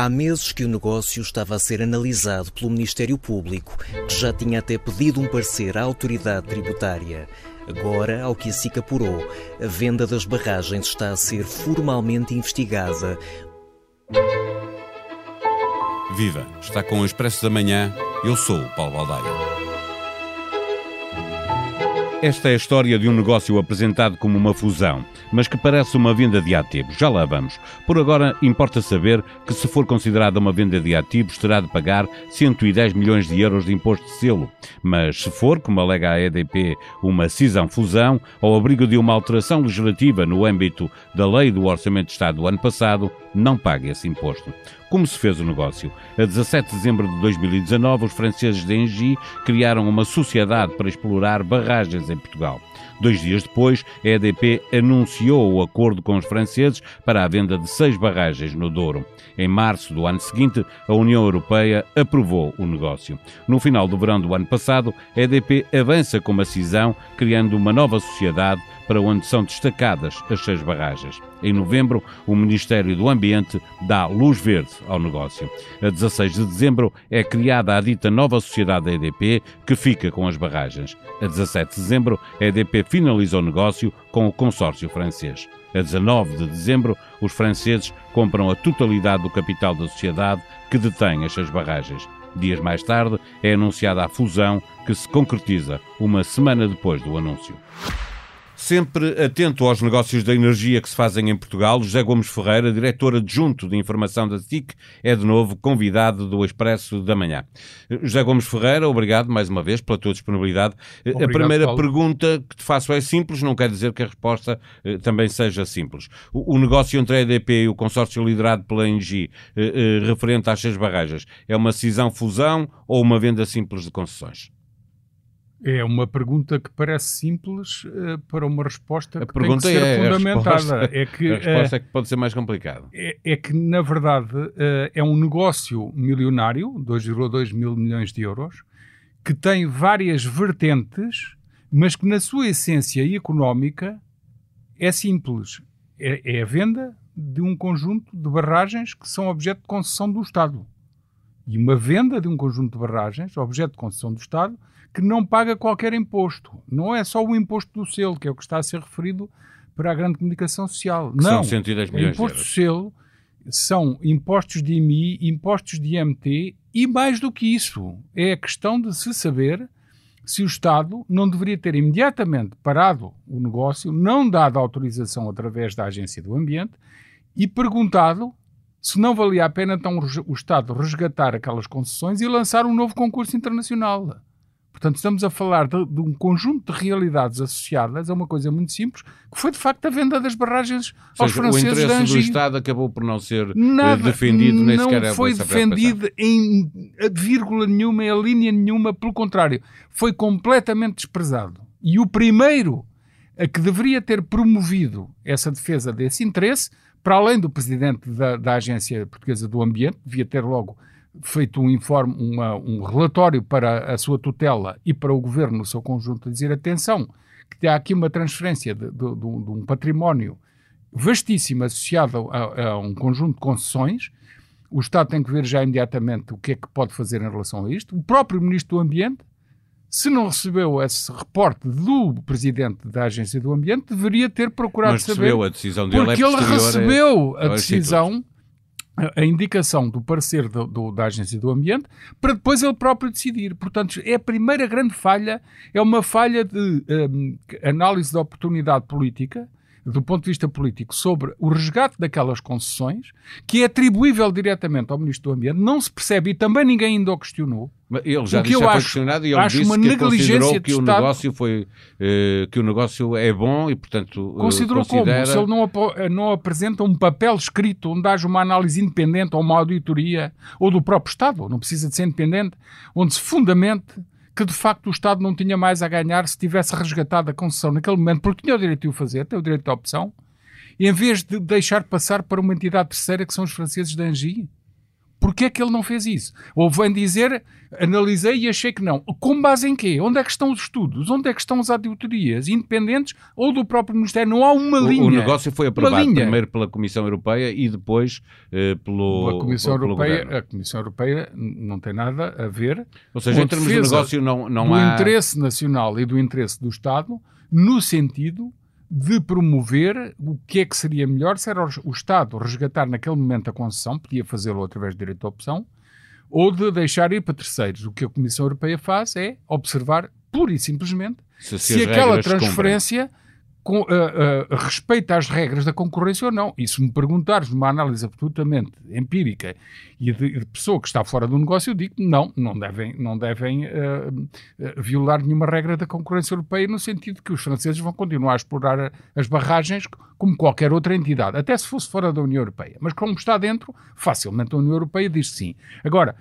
Há meses que o negócio estava a ser analisado pelo Ministério Público, que já tinha até pedido um parecer à autoridade tributária. Agora, ao que SIC apurou, a venda das barragens está a ser formalmente investigada. Viva! Está com o Expresso da Manhã. Eu sou o Paulo Baldaia. Esta é a história de um negócio apresentado como uma fusão, mas que parece uma venda de ativos. Já lá vamos. Por agora, importa saber que, se for considerada uma venda de ativos, terá de pagar 110 milhões de euros de imposto de selo. Mas, se for, como alega a EDP, uma cisão-fusão, ao abrigo de uma alteração legislativa no âmbito da Lei do Orçamento de Estado do ano passado, não paga esse imposto. Como se fez o negócio? A 17 de dezembro de 2019, os franceses da Engie criaram uma sociedade para explorar barragens em Portugal. Dois dias depois, a EDP anunciou o acordo com os franceses para a venda de seis barragens no Douro. Em março do ano seguinte, a União Europeia aprovou o negócio. No final do verão do ano passado, a EDP avança com uma cisão, criando uma nova sociedade para onde são destacadas as seis barragens. Em novembro, o Ministério do Ambiente dá luz verde ao negócio. A 16 de dezembro é criada a dita nova sociedade da EDP, que fica com as barragens. A 17 de dezembro, a EDP finaliza o negócio com o consórcio francês. A 19 de dezembro, os franceses compram a totalidade do capital da sociedade que detém as seis barragens. Dias mais tarde, é anunciada a fusão que se concretiza uma semana depois do anúncio. Sempre atento aos negócios da energia que se fazem em Portugal, José Gomes Ferreira, diretor adjunto de informação da SIC, é de novo convidado do Expresso da Manhã. José Gomes Ferreira, obrigado mais uma vez pela tua disponibilidade. Obrigado, a primeira Paulo. pergunta que te faço é simples, não quer dizer que a resposta eh, também seja simples. O, o, negócio entre a EDP e o consórcio liderado pela Engie, eh, eh, referente às seis barragens, é uma cisão-fusão ou uma venda simples de concessões? É uma pergunta que parece simples uh, para uma resposta a que tem que ser é, fundamentada. A resposta, é que, a resposta uh, é que pode ser mais complicada. É, é que, na verdade, uh, é um negócio milionário, 2,2 mil milhões de euros, que tem várias vertentes, mas que, na sua essência económica, é simples. É, é a venda de um conjunto de barragens que são objeto de concessão do Estado. E uma venda de um conjunto de barragens, objeto de concessão do Estado, que não paga qualquer imposto. Não é só o imposto do selo, que é o que está a ser referido para a grande comunicação social. Que não. São 110 milhões o imposto do selo são impostos de IMI, impostos de IMT e mais do que isso, é a questão de se saber se o Estado não deveria ter imediatamente parado o negócio, não dado autorização através da Agência do Ambiente e perguntado se não valia a pena então o Estado resgatar aquelas concessões e lançar um novo concurso internacional. Portanto, estamos a falar de, de, um conjunto de realidades associadas a uma coisa muito simples, que foi de facto a venda das barragens aos seja, franceses O interesse do Estado acabou por não ser eh, Nada, defendido, nem sequer Não foi defendido em vírgula nenhuma, em linha nenhuma, pelo contrário, foi completamente desprezado. E o primeiro a que deveria ter promovido essa defesa desse interesse, para além do presidente da, da Agência Portuguesa do Ambiente, devia ter logo feito um informe, uma, um relatório para a sua tutela e para o governo no seu conjunto a dizer atenção, que há aqui uma transferência de, de, de, de um património vastíssimo associado a, a, um conjunto de concessões. O Estado tem que ver já imediatamente o que é que pode fazer em relação a isto. O próprio Ministro do Ambiente, se não recebeu esse reporte do Presidente da Agência do Ambiente, deveria ter procurado Mas saber. a decisão dele porque é ele recebeu a decisão a indicação do parecer do, do, da Agência do Ambiente para depois ele próprio decidir. Portanto, é a primeira grande falha, é uma falha de um, análise da oportunidade política, do ponto de vista político, sobre o resgate daquelas concessões, que é atribuível diretamente ao Ministro do Ambiente, não se percebe e também ninguém ainda o questionou. Ele já disse, foi questionado e ele disse uma que considerou que o negócio foi uh, que o negócio é bom e portanto uh, considerou considera... como se ele não, não apresenta um papel escrito onde haja uma análise independente ou uma auditoria ou do próprio Estado, não precisa de ser independente, onde se fundamente que de facto o Estado não tinha mais a ganhar se tivesse resgatado a concessão naquele momento, porque tinha o direito de o fazer, tem o direito de opção, em vez de deixar passar para uma entidade terceira que são os franceses da Angie Porquê é que ele não fez isso? Ou vem dizer, analisei e achei que não. Com base em quê? Onde é que estão os estudos? Onde é que estão as auditorias independentes ou do próprio Ministério? Não há uma o, linha. O negócio foi aprovado primeiro pela Comissão Europeia e depois eh, pelo, a Comissão pelo Europeia. Governo. A Comissão Europeia não tem nada a ver Ou seja, em termos de negócio não, não do há... interesse nacional e do interesse do Estado no sentido de promover o que é que seria melhor se era o Estado resgatar naquele momento a concessão, podia fazê-lo através de direito de opção, ou de deixar ir para terceiros. O que a Comissão Europeia faz é observar pura e simplesmente Se, se, aquela se cumprem. transferência com, uh, uh, respeita as regras da concorrência ou não. E se me perguntares numa análise absolutamente empírica e de, de pessoa que está fora do negócio, eu digo não, não devem, não devem uh, violar nenhuma regra da concorrência europeia no sentido que os franceses vão continuar a explorar as barragens como qualquer outra entidade, até se fosse fora da União Europeia. Mas como está dentro, facilmente a União Europeia diz sim. Agora,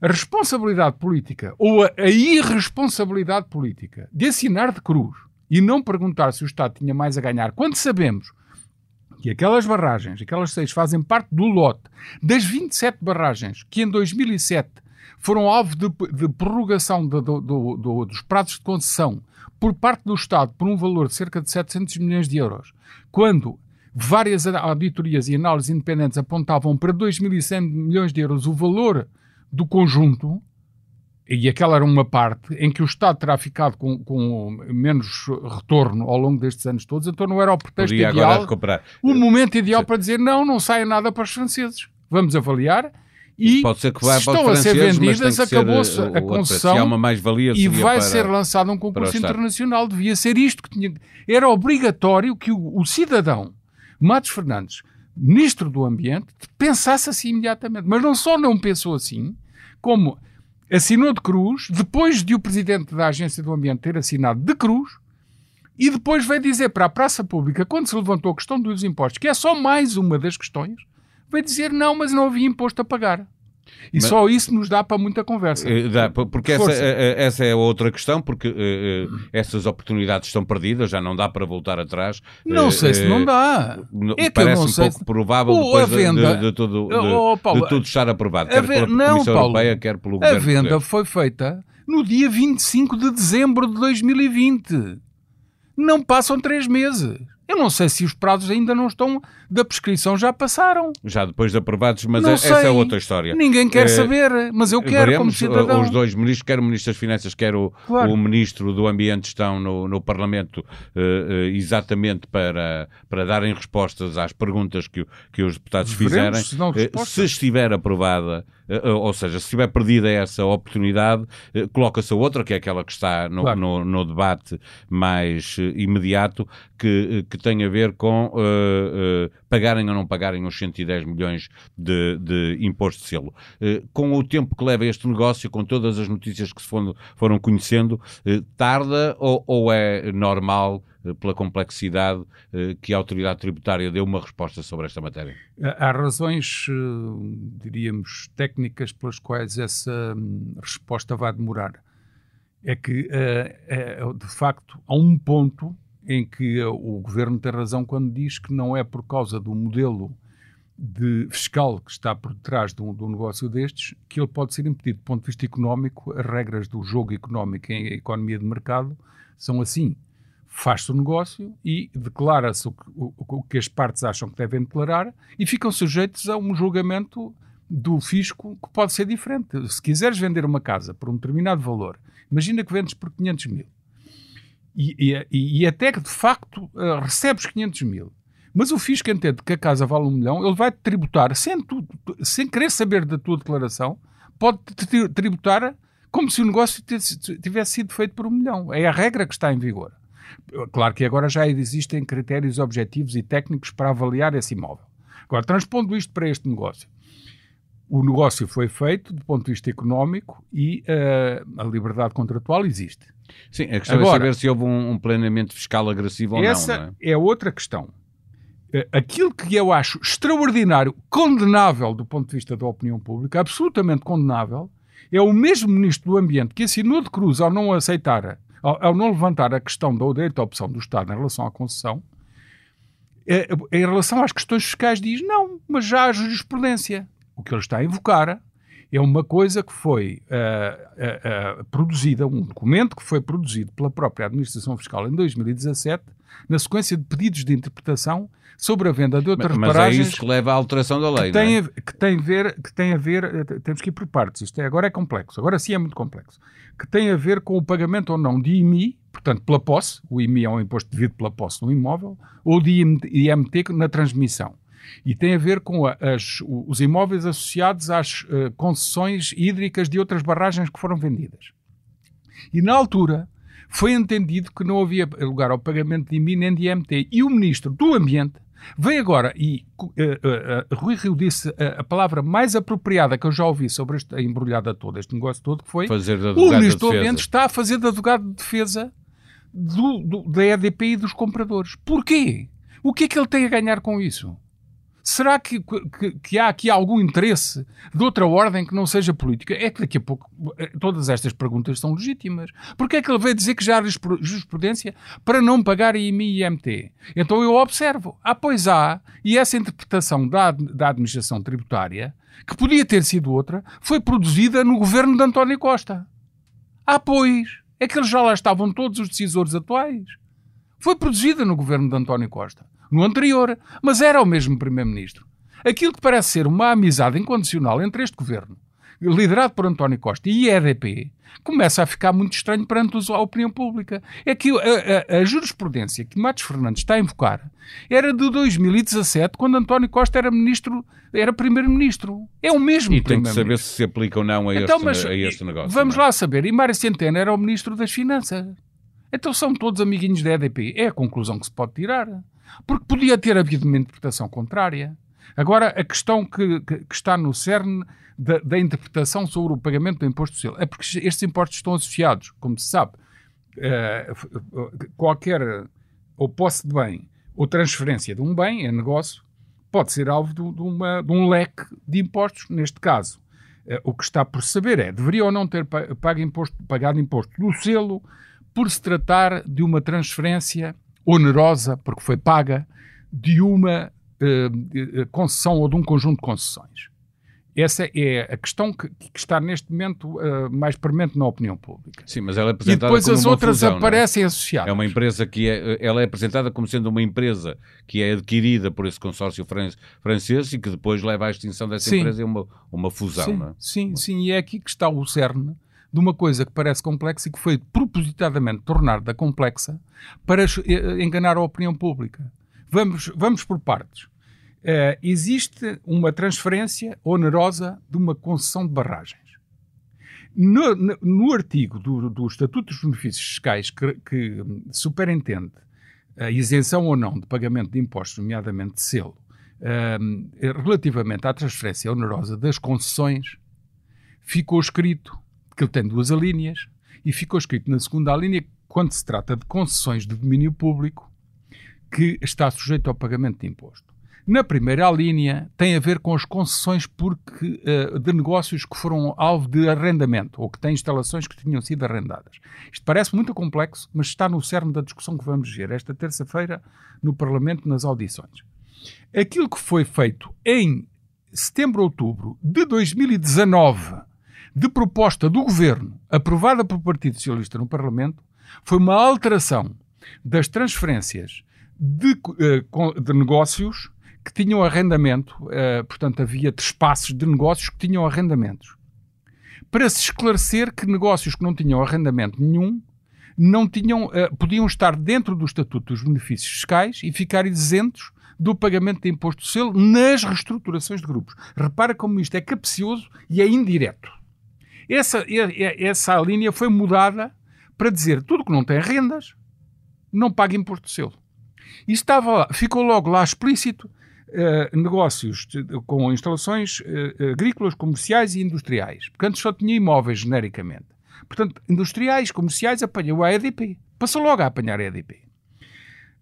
a responsabilidade política ou a, a irresponsabilidade política de assinar de cruz e não perguntar se o Estado tinha mais a ganhar, quando sabemos que aquelas barragens, aquelas seis, fazem parte do lote das 27 barragens que em 2007 foram alvo de, de prorrogação de, do, do, do, dos prazos de concessão por parte do Estado por um valor de cerca de 700 milhões de euros, quando várias auditorias e análises independentes apontavam para 2.100 milhões de euros o valor do conjunto, e aquela era uma parte em que o Estado terá ficado com, com, menos retorno ao longo destes anos todos, então não era o pretexto Podia ideal, o momento ideal para dizer não, não saia nada para os franceses. Vamos avaliar e Pode ser que vá se para estão a ser vendidas, acabou-se o a concessão uma mais-valia, e seria vai para- ser lançado um concurso internacional. Devia ser isto que tinha. Era obrigatório que o, o cidadão Matos Fernandes, ministro do Ambiente, pensasse assim imediatamente. Mas não só não pensou assim, como assinou de cruz, depois de o presidente da Agência do Ambiente ter assinado de cruz, e depois veio dizer para a praça pública, quando se levantou a questão dos impostos, que é só mais uma das questões, veio dizer não, mas não havia imposto a pagar. E Mas- só isso nos dá para muita conversa. Eh, dá, porque essa, eh, eh, essa é outra questão, porque eh, essas oportunidades estão perdidas, já não dá para voltar atrás. Não Eh, sei se não dá. É Parece não um sei pouco provável Oh, depois a de- venda- de, de tudo, de, Oh, Paulo, de tudo estar aprovado, a quer pela não, Comissão Paulo, Europeia, quer pelo A Governo venda português. foi feita no dia 25 de dezembro de 2020. Não passam três meses. Eu não sei se os prazos ainda não estão da prescrição, já passaram. Já depois de aprovados, mas é- essa é outra história. Ninguém quer Eh, saber, mas eu quero como Veremos, cidadão. Os dois ministros, quer o Ministro das Finanças, quer o, Claro. o Ministro do Ambiente, estão no, no Parlamento eh, eh, exatamente para, para darem respostas às perguntas que, que os deputados Veremos fizerem. se Eh, se estiver aprovada, eh, eh, ou seja, se estiver perdida essa oportunidade, eh, coloca-se a outra, que é aquela que está no, Claro. no, no debate mais eh, imediato, que, eh, que tem a ver com eh, eh, pagarem ou não pagarem os 110 milhões de, de imposto de selo. Eh, com o tempo que leva este negócio, com todas as notícias que se foram, foram conhecendo, tarda ou, ou é normal, pela complexidade, que a autoridade tributária dê uma resposta sobre esta matéria? Há razões, diríamos, técnicas pelas quais essa hum, resposta vai demorar. É que, é, de facto, há um ponto em que o governo tem razão quando diz que não é por causa do modelo de fiscal que está por trás de um, de um negócio destes que ele pode ser impedido. Do ponto de vista económico, as regras do jogo económico em economia de mercado são assim. Faz-se o negócio e declara-se o, o- o que as partes acham que devem declarar e ficam sujeitos a um julgamento do fisco que pode ser diferente. Se quiseres vender uma casa por um determinado valor, imagina que vendes por 500 mil e, e- e até que de facto eh, recebes 500 mil, mas o fisco entende que a casa vale um milhão, ele vai-te tributar sem, tu, sem querer saber da tua declaração, pode-te tri- tributar como se o negócio tivesse sido feito por um milhão. É a regra que está em vigor. Claro que agora já existem critérios objetivos e técnicos para avaliar esse imóvel. Agora, transpondo isto para este negócio. O negócio foi feito do ponto de vista económico e eh, a liberdade contratual existe. Sim, a questão é Agora- saber se houve um, um planeamento fiscal agressivo ou Essa não. não é? outra questão. Eh, Aquilo que eu acho extraordinário, condenável do ponto de vista da opinião pública, absolutamente condenável, é o mesmo Ministro do Ambiente que assinou de cruz ao não aceitar, ao, ao não levantar a questão da direito à opção do Estado em relação à concessão, eh, em relação às questões fiscais diz não, mas já há jurisprudência. O que ele está a invocar é uma coisa que foi uh, uh, uh, produzida, um documento que foi produzido pela própria Administração Fiscal em 2017, na sequência de pedidos de interpretação sobre a venda de outras mas, paragens. Mas é isso que leva à alteração da lei, que tem, é? a, que tem a ver, que tem a ver, temos que ir por partes, isto é, agora é complexo, agora sim é muito complexo, que tem a ver com o pagamento ou não de IMI, portanto pela posse, o IMI é um imposto devido pela posse no imóvel, ou de IMT na transmissão e tem a ver com as, os imóveis associados às uh, concessões hídricas de outras barragens que foram vendidas. E na altura foi entendido que não havia lugar ao pagamento de IMI nem de IMT. E o Ministro do Ambiente veio agora e uh, uh, Rui Rio disse a palavra mais apropriada que eu já ouvi sobre esta embrulhada toda, este negócio todo, que foi o Ministro do Ambiente está a fazer de advogado de defesa do, do, da EDP e dos compradores. Porquê? O que é que ele tem a ganhar com isso? Será que, que, que, há aqui algum interesse de outra ordem que não seja política? É que daqui a pouco eh, todas estas perguntas são legítimas. Porquê é que ele veio dizer que já há jurisprudência para não pagar IMI e IMT? Então eu observo. Ah, pois há. E essa interpretação da, da administração tributária, que podia ter sido outra, foi produzida no governo de António Costa. Ah, pois. É que eles já lá estavam todos os decisores atuais. Foi produzida no governo de António Costa no anterior, mas era o mesmo Primeiro-Ministro. Aquilo que parece ser uma amizade incondicional entre este governo, liderado por António Costa, e a EDP, começa a ficar muito estranho perante a opinião pública. É que a, a, a, jurisprudência que Matos Fernandes está a invocar era de 2017, quando António Costa era ministro, era primeiro-ministro. É o mesmo E tem que saber se se aplica ou não a, então, este, mas, a este negócio. Vamos não? lá saber. E Mário Centeno era o ministro das Finanças. Então são todos amiguinhos da EDP. É a conclusão que se pode tirar. Porque podia ter havido uma interpretação contrária. Agora, a questão que, que, que está no cerne da, da, interpretação sobre o pagamento do imposto social é porque estes impostos estão associados, como se sabe, uh, qualquer ou posse de bem ou transferência de um bem, é negócio, pode ser alvo de, de, uma, de um leque de impostos. Neste caso, uh, o que está por saber é, deveria ou não ter pago imposto, pagado imposto do selo por se tratar de uma transferência onerosa, porque foi paga, de uma uh, concessão ou de um conjunto de concessões. Essa é a questão que, que está neste momento uh, mais premente na opinião pública. Sim, mas ela é apresentada E depois como as outras fusão, aparecem é? associadas. É uma empresa que é, ela é apresentada como sendo uma empresa que é adquirida por esse consórcio francês e que depois leva à extinção dessa sim. empresa e uma, uma fusão, sim, não é? Sim, sim, e é aqui que está o cerne de uma coisa que parece complexa e que foi propositadamente tornada complexa para eh, enganar a opinião pública. Vamos, vamos por partes. Uh, existe uma transferência onerosa de uma concessão de barragens. No, no, no artigo do, do, Estatuto dos Benefícios Fiscais que, que superentende a isenção ou não de pagamento de impostos, nomeadamente de selo, uh, relativamente à transferência onerosa das concessões, ficou escrito ele tem duas alíneas e ficou escrito na segunda alínea quando se trata de concessões de domínio público que está sujeito ao pagamento de imposto. Na primeira linha tem a ver com as concessões porque, uh, de negócios que foram alvo de arrendamento ou que têm instalações que tinham sido arrendadas. Isto parece muito complexo, mas está no cerne da discussão que vamos ver esta terça-feira no Parlamento nas audições. Aquilo que foi feito em setembro, outubro de 2019 de proposta do governo, aprovada pelo Partido Socialista no Parlamento, foi uma alteração das transferências de, eh, de negócios que tinham arrendamento, uh, portanto, havia espaços de negócios que tinham arrendamentos. Para se esclarecer que negócios que não tinham arrendamento nenhum não tinham, uh, podiam estar dentro do Estatuto dos Benefícios Fiscais e ficar isentos do pagamento de imposto de selo nas reestruturações de grupos. Repara como isto é capcioso e é indireto. Essa, essa linha foi mudada para dizer tudo que não tem rendas não paga imposto de selo. E estava lá, ficou logo lá explícito uh, negócios de, com instalações uh, agrícolas, comerciais e industriais. Porque antes só tinha imóveis genericamente. Portanto, industriais, comerciais, apanhou a EDP. Passou logo a apanhar a EDP.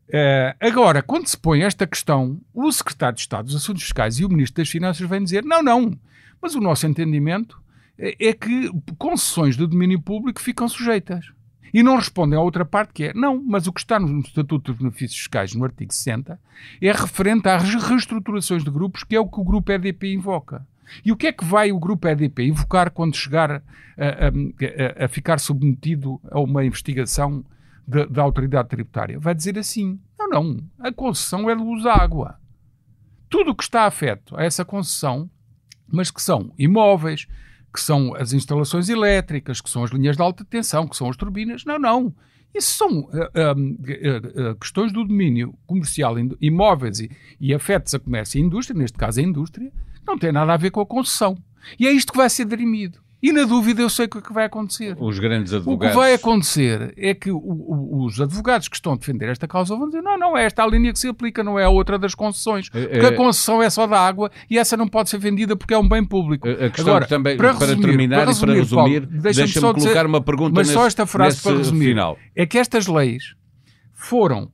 Uh, agora, quando se põe esta questão, o Secretário de Estado dos Assuntos Fiscais e o Ministro das Finanças vêm dizer: não, não, mas o nosso entendimento é que concessões de domínio público ficam sujeitas. E não respondem à outra parte que é, não, mas o que está no Estatuto dos Benefícios Fiscais, no artigo 60, é referente às reestruturações de grupos, que é o que o grupo EDP invoca. E o que é que vai o grupo EDP invocar quando chegar a, a, a ficar submetido a uma investigação da autoridade tributária? Vai dizer assim: não, não, a concessão é de luz água. Tudo o que está afeto a essa concessão, mas que são imóveis, que são as instalações elétricas, que são as linhas de alta tensão, que são as turbinas, não, não. Isso são uh, uh, uh, questões do domínio comercial, imóveis e, e afetos a comércio e indústria, neste caso a indústria, não tem nada a ver com a concessão. E é isto que vai ser dirimido. E na dúvida eu sei o que é vai acontecer. Os grandes advogados. O que vai acontecer é que o, o, os advogados que estão a defender esta causa vão dizer: não, não, é esta a linha que se aplica, não é a outra das concessões. É, porque é, a concessão é só da água e essa não pode ser vendida porque é um bem público. A questão Agora, também, para, resumir, para terminar para resumir, e para resumir, deixa-me deixa colocar dizer, uma pergunta Mas nesse, só esta frase para resumir: final. é que estas leis foram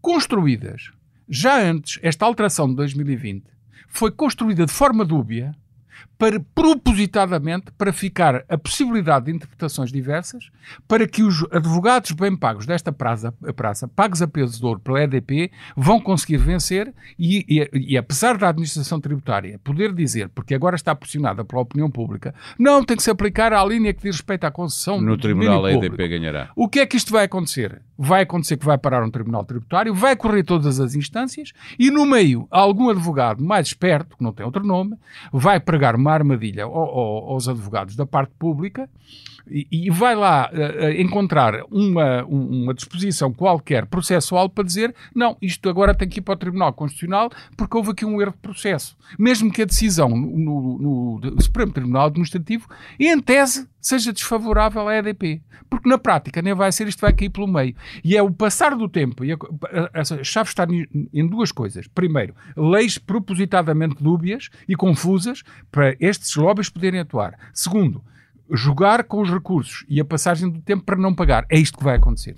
construídas já antes, esta alteração de 2020 foi construída de forma dúbia para propositadamente para ficar a possibilidade de interpretações diversas, para que os advogados bem pagos desta praça, praça pagos a peso de ouro pela EDP, vão conseguir vencer e, e, e, apesar da administração tributária poder dizer, porque agora está pressionada pela opinião pública, não tem que se aplicar à linha que diz respeito à concessão no tribunal a EDP ganhará. O que é que isto vai acontecer? Vai acontecer que vai parar um tribunal tributário, vai correr todas as instâncias e no meio algum advogado mais esperto, que não tem outro nome, vai pregar uma armadilha aos advogados da parte pública e, e vai lá uh, encontrar uma, uma disposição qualquer processual para dizer não, isto agora tem que ir para o Tribunal Constitucional porque houve aqui um erro de processo. Mesmo que a decisão no, no, no Supremo Tribunal Administrativo, em tese, seja desfavorável à EDP. Porque na prática nem vai ser, isto vai cair pelo meio. E é o passar do tempo, e a, a, a chave está em duas coisas. Primeiro, leis propositadamente dúbias e confusas para estes lobbies poderem atuar. Segundo, jogar com os recursos e a passagem do tempo para não pagar. É isto que vai acontecer.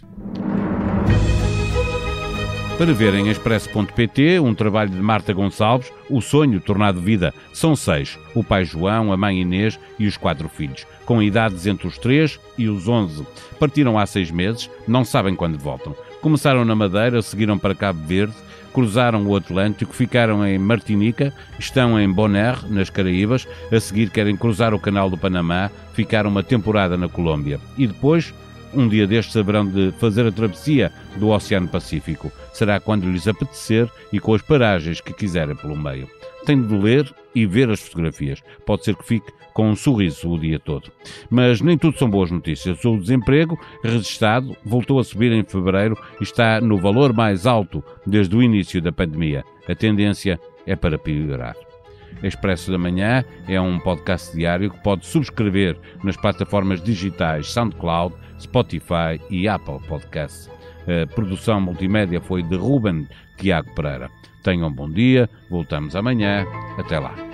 Para ver em expresso.pt um trabalho de Marta Gonçalves, O Sonho Tornado Vida. São seis: o pai João, a mãe Inês e os quatro filhos, com idades entre os 3 e os 11. Partiram há seis meses, não sabem quando voltam. Começaram na Madeira, seguiram para Cabo Verde, cruzaram o Atlântico, ficaram em Martinica, estão em Bonaire, nas Caraíbas, a seguir querem cruzar o Canal do Panamá, ficaram uma temporada na Colômbia. E depois, um dia destes haverão de fazer a travessia do Oceano Pacífico. Será quando lhes apetecer e com as paragens que quiserem pelo meio. Tem de ler e ver as fotografias. Pode ser que fique com um sorriso o dia todo. Mas nem tudo são boas notícias. O desemprego registado voltou a subir em fevereiro e está no valor mais alto desde o início da pandemia. A tendência é para piorar. Expresso da Manhã é um podcast diário que pode subscrever nas plataformas digitais SoundCloud, Spotify e Apple Podcasts. A produção multimédia foi de Ruben Tiago Pereira. Tenham um bom dia, voltamos amanhã. Até lá.